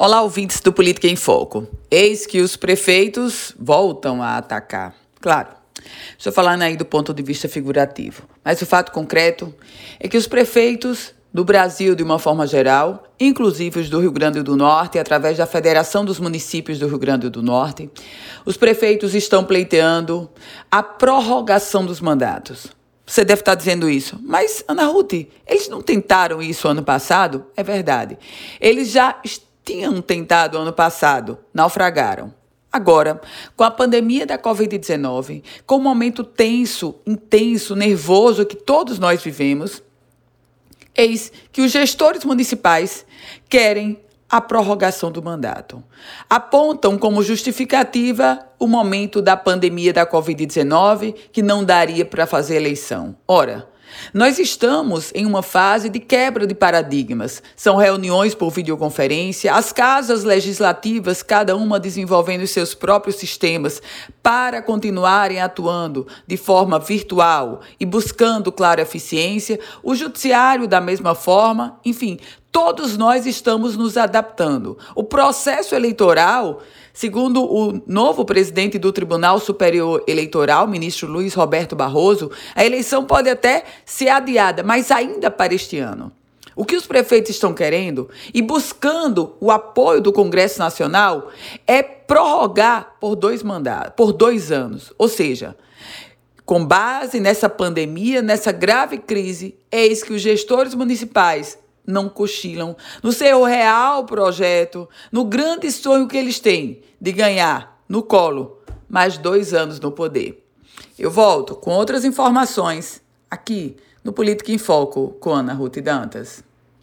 Olá, ouvintes do Política em Foco. Eis que os prefeitos voltam a atacar. Claro, estou falando aí do ponto de vista figurativo, mas o fato concreto é que os prefeitos do Brasil, de uma forma geral, inclusive os do Rio Grande do Norte, através da Federação dos Municípios do Rio Grande do Norte, os prefeitos estão pleiteando a prorrogação dos mandatos. Você deve estar dizendo isso. Mas, Ana Ruth, eles não tentaram isso ano passado? É verdade. Eles já tinham tentado ano passado, naufragaram. Agora, com a pandemia da Covid-19, com o momento tenso, intenso, nervoso que todos nós vivemos, eis que os gestores municipais querem a prorrogação do mandato. Apontam como justificativa o momento da pandemia da Covid-19, que não daria para fazer eleição. Ora, nós estamos em uma fase de quebra de paradigmas. São reuniões por videoconferência, as casas legislativas, cada uma desenvolvendo seus próprios sistemas para continuarem atuando de forma virtual e buscando clara eficiência, o judiciário da mesma forma, enfim, todos nós estamos nos adaptando. O processo eleitoral Segundo o novo presidente do Tribunal Superior Eleitoral, ministro Luiz Roberto Barroso, a eleição pode até ser adiada, mas ainda para este ano. O que os prefeitos estão querendo e buscando o apoio do Congresso Nacional é prorrogar por dois mandatos, por dois anos. Ou seja, com base nessa pandemia, nessa grave crise, eis que os gestores municipais não cochilam no seu real projeto, no grande sonho que eles têm de ganhar no colo mais dois anos no poder. Eu volto com outras informações aqui no Política em Foco com Ana Ruth Dantas.